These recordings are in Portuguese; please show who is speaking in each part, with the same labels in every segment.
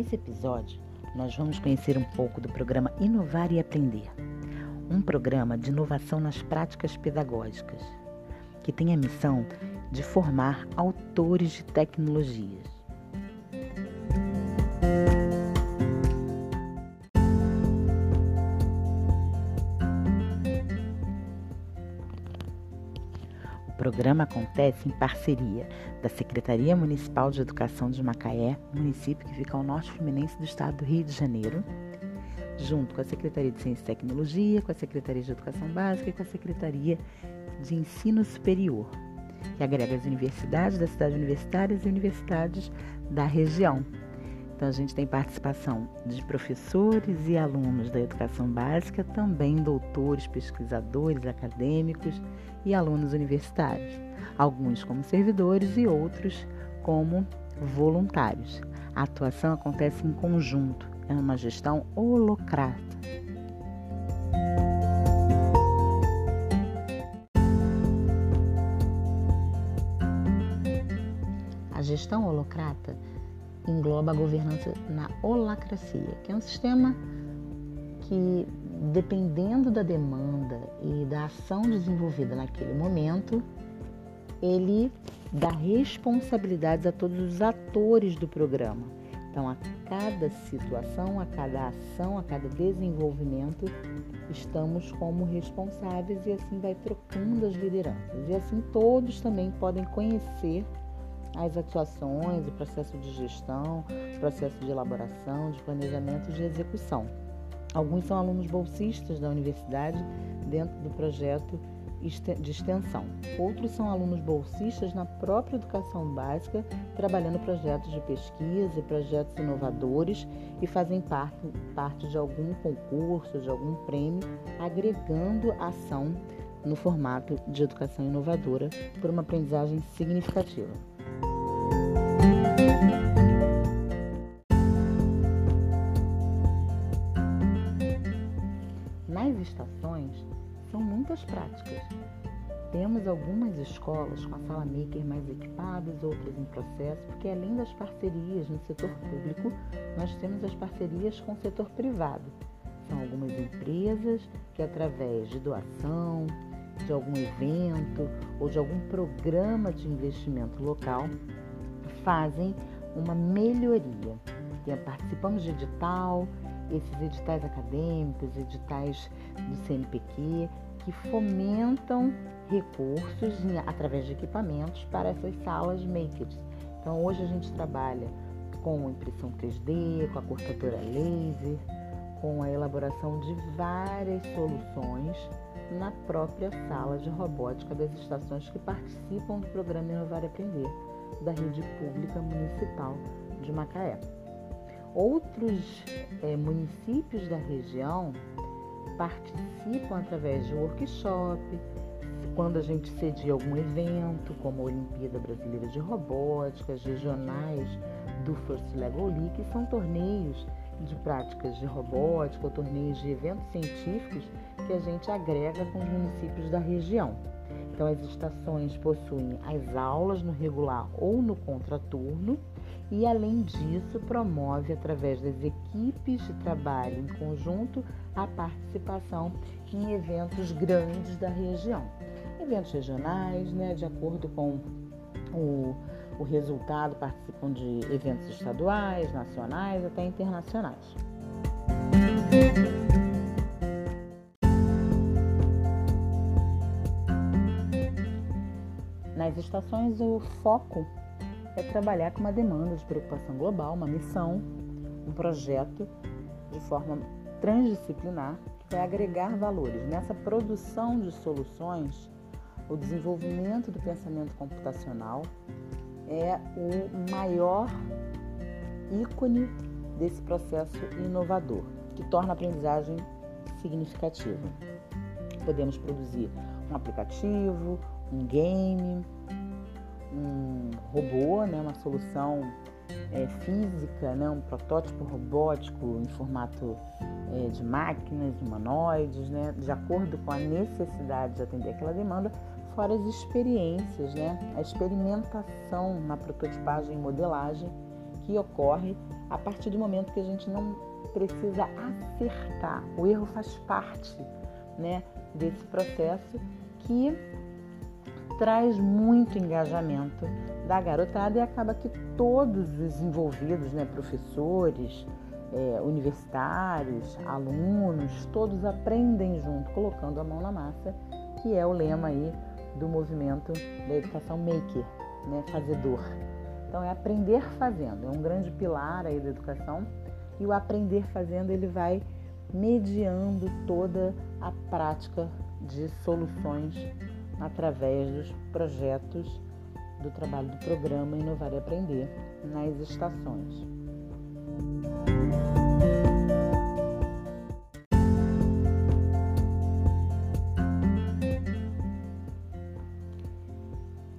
Speaker 1: Nesse episódio, nós vamos conhecer um pouco do programa Inovar e Aprender, um programa de inovação nas práticas pedagógicas, que tem a missão de formar autores de tecnologias. Programa acontece em parceria da Secretaria Municipal de Educação de Macaé, município que fica ao norte fluminense do estado do Rio de Janeiro, junto com a Secretaria de Ciência e Tecnologia, com a Secretaria de Educação Básica e com a Secretaria de Ensino Superior, que agrega as universidades das cidades universitárias e universidades da região. Então, a gente tem participação de professores e alunos da educação básica, também doutores, pesquisadores, acadêmicos e alunos universitários, alguns como servidores e outros como voluntários. A atuação acontece em conjunto, é uma gestão holocrata. A gestão holocrata engloba a governança na holacracia, que é um sistema que, dependendo da demanda e da ação desenvolvida naquele momento, ele dá responsabilidades a todos os atores do programa. Então, a cada situação, a cada ação, a cada desenvolvimento, estamos como responsáveis e assim vai trocando as lideranças. E assim todos também podem conhecer as atuações, o processo de gestão, o processo de elaboração, de planejamento e de execução. Alguns são alunos bolsistas da universidade dentro do projeto de extensão. Outros são alunos bolsistas na própria educação básica, trabalhando projetos de pesquisa e projetos inovadores e fazem parte, parte de algum concurso, de algum prêmio, agregando ação no formato de educação inovadora por uma aprendizagem significativa. Muitas práticas. Temos algumas escolas com a sala maker mais equipadas, outras em processo, porque além das parcerias no setor público, nós temos as parcerias com o setor privado. São algumas empresas que, através de doação, de algum evento ou de algum programa de investimento local, fazem uma melhoria. Participamos de edital, esses editais acadêmicos, editais do CNPq, que fomentam recursos através de equipamentos para essas salas makers. Então hoje a gente trabalha com impressão 3D, com a cortadora laser, com a elaboração de várias soluções na própria sala de robótica das estações que participam do programa Inovar e Aprender da rede pública municipal de Macaé. Outros é, municípios da região participam através de workshop, quando a gente cedia algum evento, como a Olimpíada Brasileira de Robótica, regionais do First Level League, que são torneios de práticas de robótica ou torneios de eventos científicos que a gente agrega com os municípios da região. Então, as estações possuem as aulas no regular ou no contraturno e, além disso, promove, através das equipes de trabalho em conjunto, a participação em eventos grandes da região. Eventos regionais, né, de acordo com o, o resultado, participam de eventos estaduais, nacionais, até internacionais. Nas estações, o foco é trabalhar com uma demanda de preocupação global, uma missão, um projeto de forma transdisciplinar que vai agregar valores. Nessa produção de soluções, o desenvolvimento do pensamento computacional é o maior ícone desse processo inovador, que torna a aprendizagem significativa. Podemos produzir um aplicativo, um game, um robô, né, uma solução é, física, né, um protótipo robótico em formato é, de máquinas humanoides, né, de acordo com a necessidade de atender aquela demanda, fora as experiências, né, a experimentação na prototipagem e modelagem, que ocorre a partir do momento que a gente não precisa acertar. O erro faz parte né, desse processo que traz muito engajamento da garotada e acaba que todos os envolvidos, né, professores, é, universitários, alunos, todos aprendem junto, colocando a mão na massa, que é o lema aí do movimento da educação maker, né, fazedor. Então é aprender fazendo, é um grande pilar aí da educação e o aprender fazendo ele vai mediando toda a prática de soluções através dos projetos do trabalho do programa Inovar e Aprender nas estações.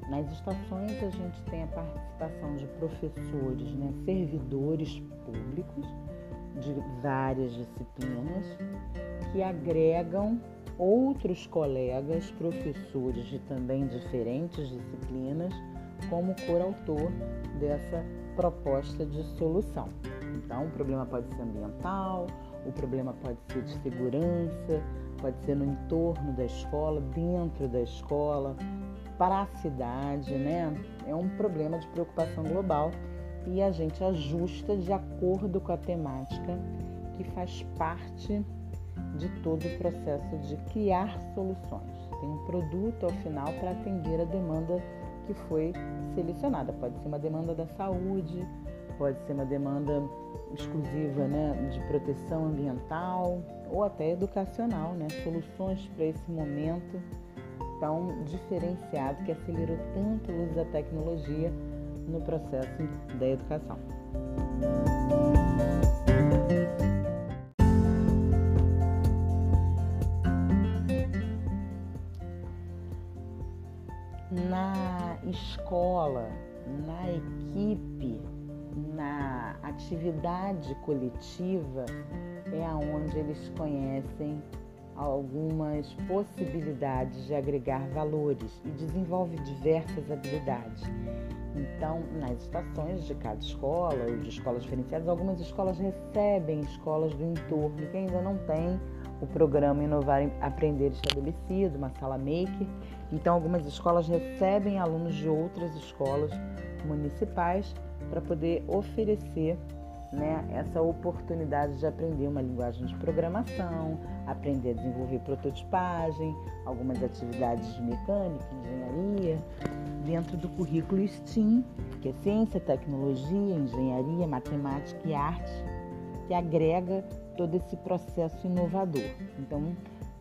Speaker 1: Nas estações a gente tem a participação de professores, né, servidores públicos de várias disciplinas que agregam outros colegas, professores de também diferentes disciplinas, como corautor dessa proposta de solução. Então, o problema pode ser ambiental, o problema pode ser de segurança, pode ser no entorno da escola, dentro da escola, para a cidade, né? É um problema de preocupação global e a gente ajusta de acordo com a temática que faz parte de todo o processo de criar soluções. Tem um produto ao final para atender a demanda que foi selecionada. Pode ser uma demanda da saúde, pode ser uma demanda exclusiva né, de proteção ambiental ou até educacional, né? soluções para esse momento tão diferenciado que acelerou tanto o uso da tecnologia no processo da educação. Na escola, na equipe, na atividade coletiva, é aonde eles conhecem algumas possibilidades de agregar valores e desenvolve diversas habilidades. Então, nas estações de cada escola ou de escolas diferenciadas, algumas escolas recebem escolas do entorno que ainda não têm o programa Inovar Aprender estabelecido, uma sala maker. Então, algumas escolas recebem alunos de outras escolas municipais para poder oferecer né, essa oportunidade de aprender uma linguagem de programação, aprender a desenvolver prototipagem, algumas atividades de mecânica, engenharia, dentro do currículo STEAM, que é ciência, tecnologia, engenharia, matemática e arte, que agrega todo esse processo inovador. Então,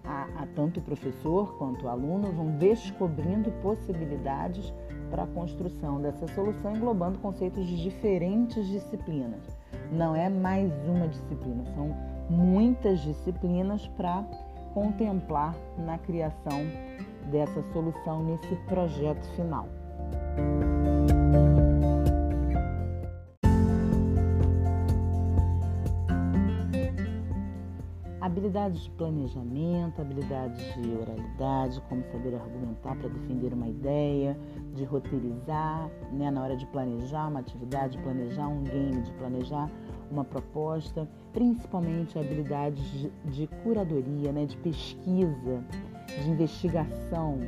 Speaker 1: a, a, tanto o professor quanto o aluno vão descobrindo possibilidades para a construção dessa solução, englobando conceitos de diferentes disciplinas. Não é mais uma disciplina, são muitas disciplinas para contemplar na criação dessa solução nesse projeto final. Habilidades de planejamento, habilidades de oralidade, como saber argumentar para defender uma ideia, de roteirizar, né, na hora de planejar uma atividade, de planejar um game, de planejar uma proposta, principalmente habilidades de, de curadoria, né, de pesquisa, de investigação.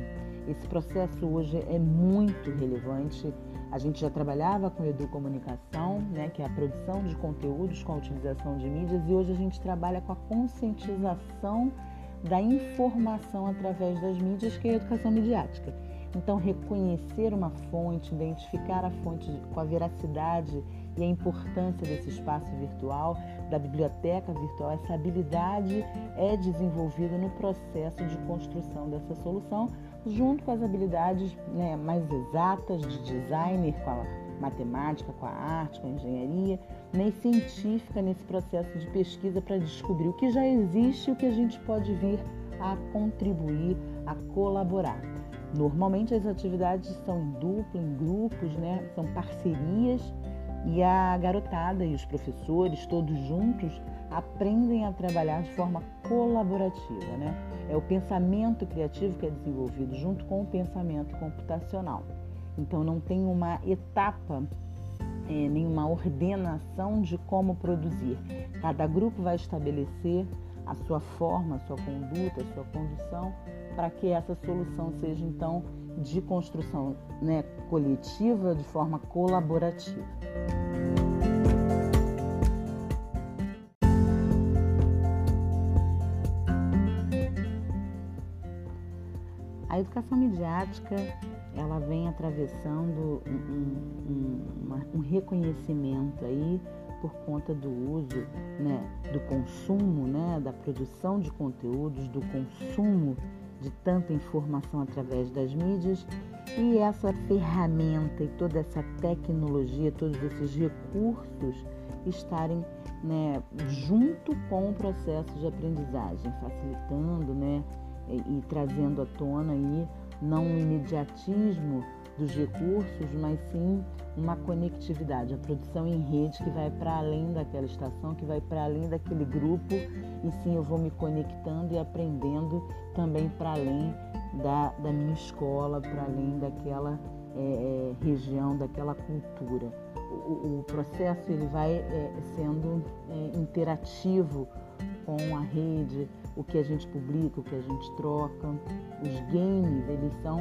Speaker 1: Esse processo hoje é muito relevante. A gente já trabalhava com educomunicação, né, que é a produção de conteúdos com a utilização de mídias, e hoje a gente trabalha com a conscientização da informação através das mídias, que é a educação midiática. Então, reconhecer uma fonte, identificar a fonte com a veracidade e a importância desse espaço virtual, da biblioteca virtual, essa habilidade é desenvolvida no processo de construção dessa solução, junto com as habilidades né, mais exatas de designer, com a matemática, com a arte, com a engenharia, nem né, científica nesse processo de pesquisa para descobrir o que já existe e o que a gente pode vir a contribuir, a colaborar. Normalmente as atividades são em dupla, em grupos, né? são parcerias e a garotada e os professores, todos juntos, aprendem a trabalhar de forma colaborativa. Né? É o pensamento criativo que é desenvolvido junto com o pensamento computacional. Então não tem uma etapa é, nenhuma ordenação de como produzir. Cada grupo vai estabelecer a sua forma, a sua conduta, a sua condução, para que essa solução seja então de construção né, coletiva, de forma colaborativa. A educação midiática ela vem atravessando um, um, um reconhecimento aí por conta do uso, né, do consumo, né, da produção de conteúdos, do consumo de tanta informação através das mídias. E essa ferramenta e toda essa tecnologia, todos esses recursos estarem né, junto com o processo de aprendizagem, facilitando né, e, trazendo à tona aí não um imediatismo dos recursos, mas sim uma conectividade, a produção em rede que vai para além daquela estação, que vai para além daquele grupo, e sim eu vou me conectando e aprendendo também para além da, da minha escola, para além daquela é, é, região, daquela cultura. O, o, processo ele vai é, sendo é, interativo com a rede, o que a gente publica, o que a gente troca. Os games, eles são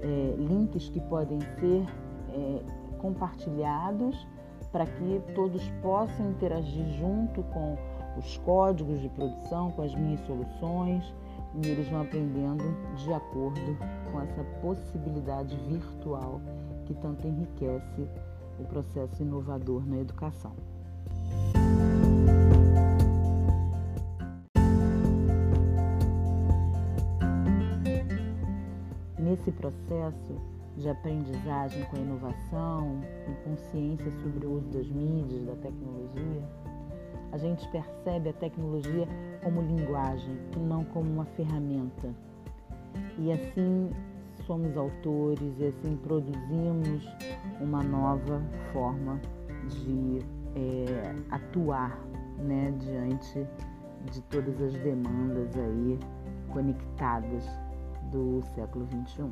Speaker 1: é, links que podem ser é, compartilhados para que todos possam interagir junto com os códigos de produção, com as minhas soluções, e eles vão aprendendo de acordo com essa possibilidade virtual que tanto enriquece o processo inovador na educação. Nesse processo de aprendizagem com a inovação, com consciência sobre o uso das mídias, da tecnologia, a gente percebe a tecnologia como linguagem e não como uma ferramenta. E assim somos autores e assim produzimos uma nova forma de é, atuar né, diante de todas as demandas aí conectadas do século XXI.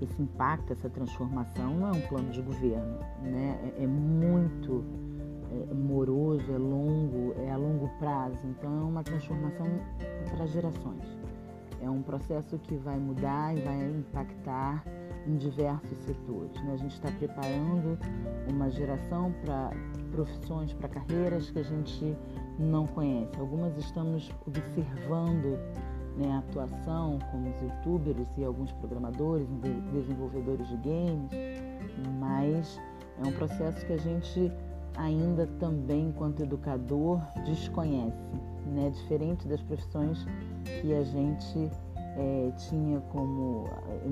Speaker 1: Esse impacto, essa transformação não é um plano de governo, né? é, é muito é, moroso, é longo, é a longo prazo. Então é uma transformação para gerações. É um processo que vai mudar e vai impactar em diversos setores. Né? A gente está preparando uma geração para profissões, para carreiras que a gente não conhece. Algumas estamos observando né, a atuação, como os youtubers e alguns programadores, desenvolvedores de games, mas é um processo que a gente ainda também, enquanto educador, desconhece, né? diferente das profissões que a gente é, tinha como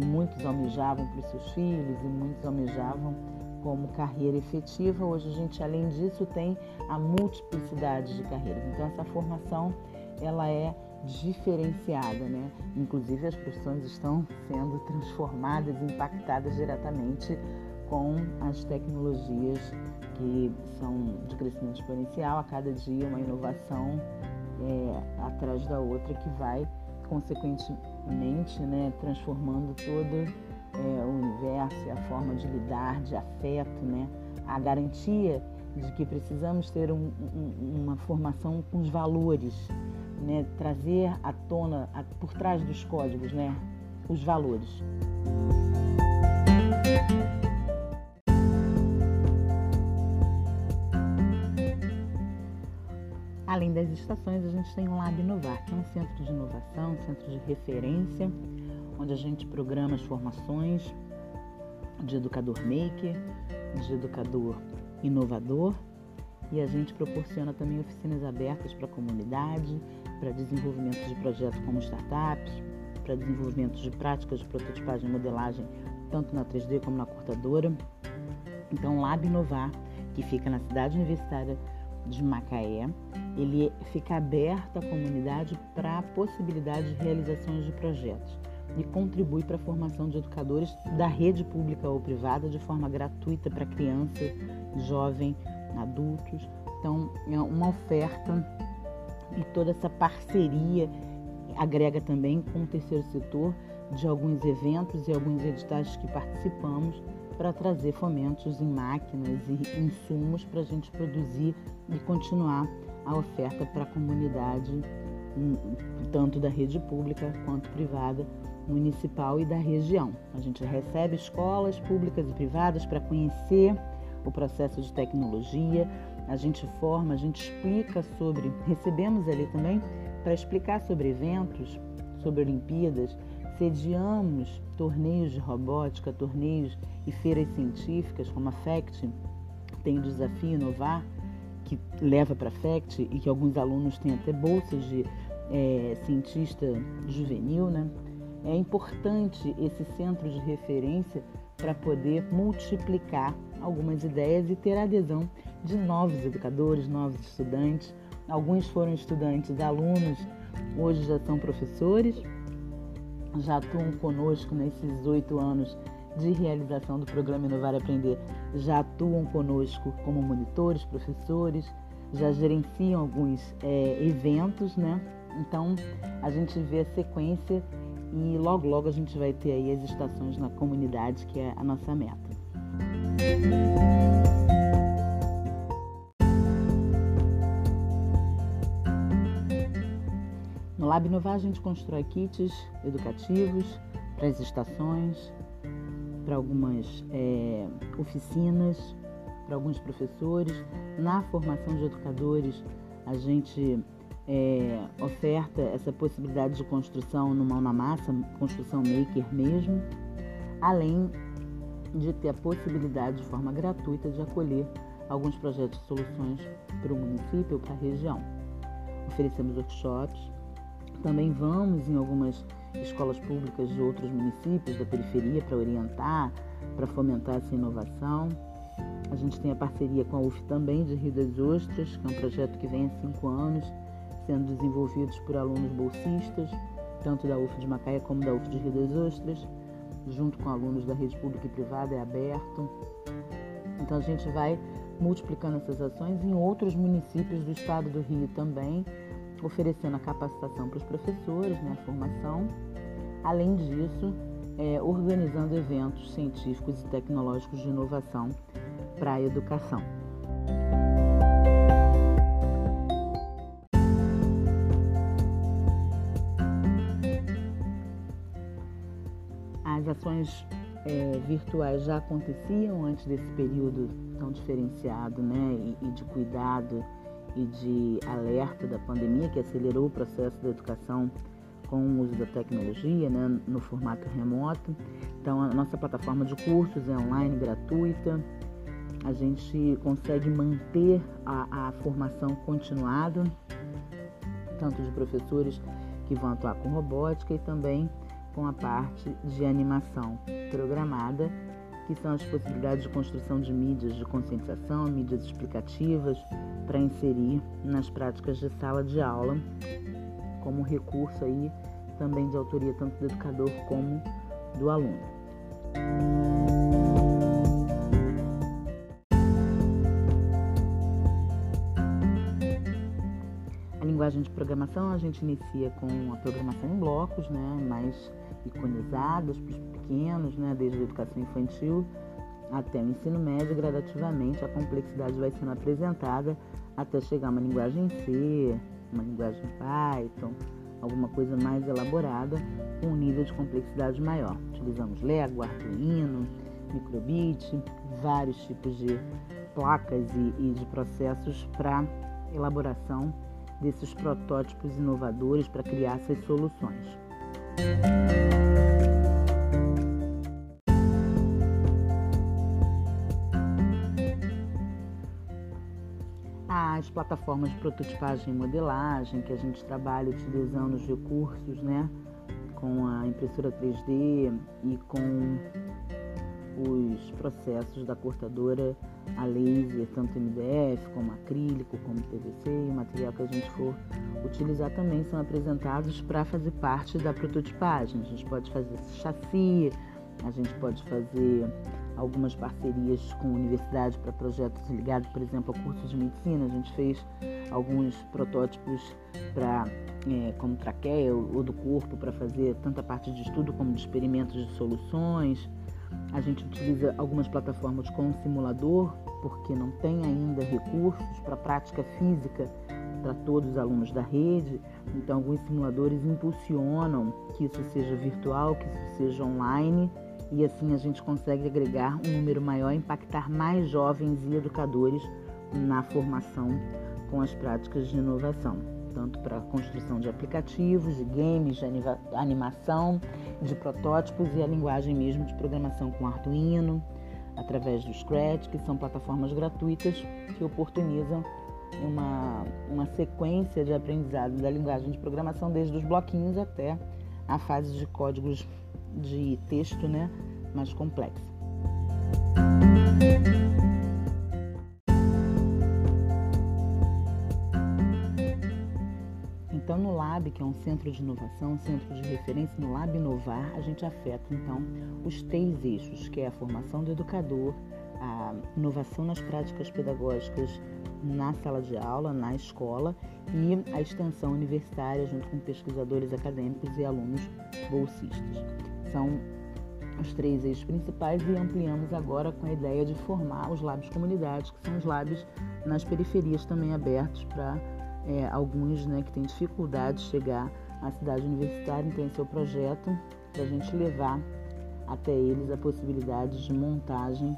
Speaker 1: muitos almejavam para os seus filhos e muitos almejavam como carreira efetiva. Hoje a gente, além disso, tem a multiplicidade de carreiras. Então essa formação ela é diferenciada, né? Inclusive as profissões estão sendo transformadas, impactadas diretamente com as tecnologias que são de crescimento exponencial. A cada dia uma inovação é, atrás da outra que vai consequentemente, né, transformando todo é, o universo e a forma de lidar, de afeto, né, a garantia de que precisamos ter um, um, uma formação com os valores, né, trazer à tona, a, por trás dos códigos, né, os valores. Além das estações, a gente tem o Lab Inovar, que é um centro de inovação, um centro de referência, onde a gente programa as formações de educador maker, de educador inovador e a gente proporciona também oficinas abertas para a comunidade, para desenvolvimento de projetos como startups, para desenvolvimento de práticas de prototipagem e modelagem, tanto na 3D como na cortadora. Então, Lab Inovar, que fica na cidade universitária de Macaé, ele fica aberto à comunidade para a possibilidade de realizações de projetos e contribui para a formação de educadores da rede pública ou privada de forma gratuita para crianças, jovens, adultos. Então, é uma oferta e toda essa parceria agrega também com o terceiro setor de alguns eventos e alguns editais que participamos para trazer fomentos em máquinas e insumos para a gente produzir e continuar a oferta para a comunidade, hum, tanto da rede pública quanto privada, municipal e da região. A gente recebe escolas públicas e privadas para conhecer o processo de tecnologia, a gente forma, a gente explica sobre, recebemos ali também para explicar sobre eventos, sobre Olimpíadas, sediamos torneios de robótica, torneios e feiras científicas, como a FACT tem o desafio inovar, que leva para a FACT e que alguns alunos têm até bolsas de é, cientista juvenil, né? É importante esse centro de referência para poder multiplicar algumas ideias e ter adesão de novos educadores, novos estudantes. Alguns foram estudantes, alunos, hoje já são professores, já atuam conosco nesses oito anos de realização do programa Inovar e Aprender, já atuam conosco como monitores, professores, já gerenciam alguns é, eventos, né? Então a gente vê a sequência e logo logo a gente vai ter aí as estações na comunidade, que é a nossa meta. No Lab Inovar a gente constrói kits educativos para as estações, para algumas é, oficinas, para alguns professores. Na formação de educadores, a gente é, oferta essa possibilidade de construção no mão na massa, construção maker mesmo, além de ter a possibilidade de forma gratuita de acolher alguns projetos de soluções para o município ou para a região. Oferecemos workshops, também vamos em algumas escolas públicas de outros municípios da periferia para orientar, para fomentar essa inovação. A gente tem a parceria com a UF também de Rio das Ostras, que é um projeto que vem há cinco anos sendo desenvolvidos por alunos bolsistas, tanto da UF de Macaé como da UF de Rio das Ostras, junto com alunos da rede pública e privada, é aberto. Então a gente vai multiplicando essas ações em outros municípios do estado do Rio também, oferecendo a capacitação para os professores, né, a formação. Além disso, é, organizando eventos científicos e tecnológicos de inovação para a educação. As ações é, virtuais já aconteciam antes desse período tão diferenciado né, e, e de cuidado e de alerta da pandemia que acelerou o processo da educação com o uso da tecnologia né, no formato remoto. Então, a nossa plataforma de cursos é online, gratuita. A gente consegue manter a, a formação continuada, tanto de professores que vão atuar com robótica e também com a parte de animação programada, que são as possibilidades de construção de mídias de conscientização, mídias explicativas para inserir nas práticas de sala de aula, como recurso aí também de autoria tanto do educador como do aluno. A linguagem de programação a gente inicia com a programação em blocos, né, mais iconizadas para os pequenos, né, desde a educação infantil até o ensino médio, gradativamente a complexidade vai sendo apresentada até chegar uma linguagem C, uma linguagem Python, alguma coisa mais elaborada com um nível de complexidade maior. Utilizamos Lego, Arduino, Microbit, vários tipos de placas e, e de processos para elaboração desses protótipos inovadores para criar essas soluções. Plataformas de prototipagem e modelagem que a gente trabalha utilizando os recursos, né, com a impressora 3D e com os processos da cortadora a laser, tanto MDF como acrílico, como PVC, o material que a gente for utilizar também são apresentados para fazer parte da prototipagem. A gente pode fazer chassi, a gente pode fazer algumas parcerias com universidades para projetos ligados, por exemplo, a cursos de medicina. A gente fez alguns protótipos para é, como traqueia ou do corpo para fazer tanta parte de estudo como de experimentos de soluções. A gente utiliza algumas plataformas com simulador, porque não tem ainda recursos para prática física para todos os alunos da rede. Então, alguns simuladores impulsionam que isso seja virtual, que isso seja online e assim a gente consegue agregar um número maior, impactar mais jovens e educadores na formação com as práticas de inovação, tanto para a construção de aplicativos, de games, de animação, de protótipos e a linguagem mesmo de programação com Arduino, através do Scratch, que são plataformas gratuitas que oportunizam uma, uma sequência de aprendizado da linguagem de programação, desde os bloquinhos até a fase de códigos de texto né, mais complexa. Então, no Lab, que é um centro de inovação, um centro de referência, no Lab Inovar, a gente afeta então os três eixos, que é a formação do educador, a inovação nas práticas pedagógicas na sala de aula, na escola e a extensão universitária junto com pesquisadores acadêmicos e alunos bolsistas. São os três eixos principais e ampliamos agora com a ideia de formar os lábios comunidades, que são os lábios nas periferias também abertos para é, alguns né, que têm dificuldade de chegar à cidade universitária, então esse é o projeto para a gente levar até eles a possibilidade de montagem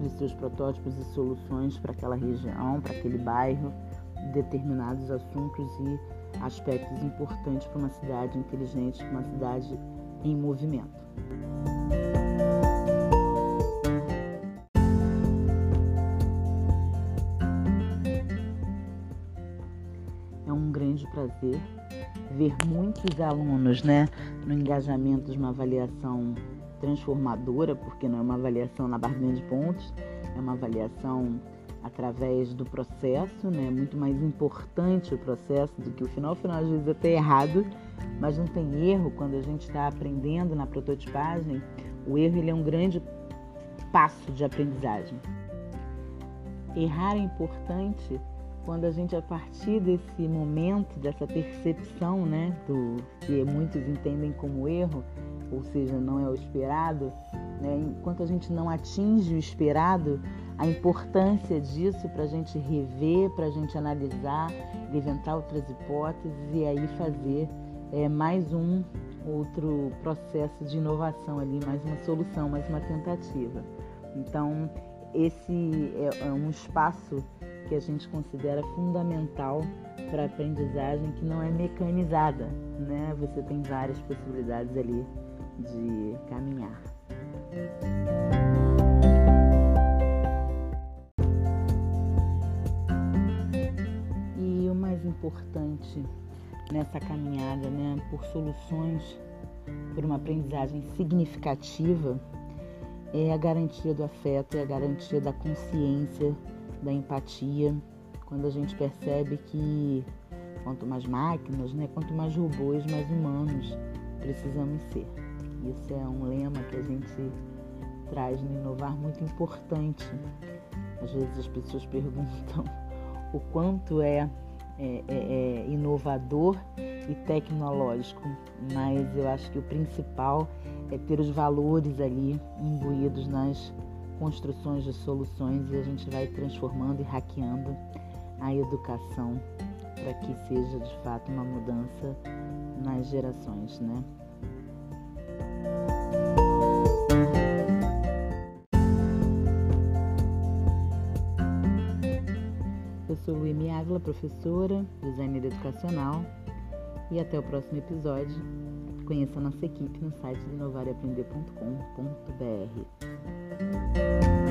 Speaker 1: de seus protótipos e soluções para aquela região, para aquele bairro, determinados assuntos e aspectos importantes para uma cidade inteligente, uma cidade em movimento. É um grande prazer ver muitos alunos né, no engajamento de uma avaliação transformadora, porque não é uma avaliação na barrinha de pontos, é uma avaliação através do processo, né? Muito mais importante o processo do que o final. O final às vezes até errado, mas não tem erro quando a gente está aprendendo na prototipagem. O erro ele é um grande passo de aprendizagem. Errar é importante quando a gente a partir desse momento, dessa percepção, né, do que muitos entendem como erro, ou seja, não é o esperado, né? enquanto a gente não atinge o esperado, a importância disso para a gente rever, para a gente analisar, inventar outras hipóteses e aí fazer é, mais um outro processo de inovação ali, mais uma solução, mais uma tentativa. Então, esse é, é um espaço que a gente considera fundamental para a aprendizagem que não é mecanizada, né? Você tem várias possibilidades ali de caminhar. E o mais importante nessa caminhada, né, por soluções, por uma aprendizagem significativa, é a garantia do afeto, é a garantia da consciência, da empatia, quando a gente percebe que quanto mais máquinas, né, quanto mais robôs, mais humanos precisamos ser. Isso é um lema que a gente traz no Inovar muito importante. Às vezes as pessoas perguntam o quanto é, é, é, é inovador e tecnológico, mas eu acho que o principal é ter os valores ali imbuídos nas construções de soluções e a gente vai transformando e hackeando a educação para que seja de fato uma mudança nas gerações, né? Professora, designer educacional e até o próximo episódio. Conheça nossa equipe no site inovareaprender.com.br.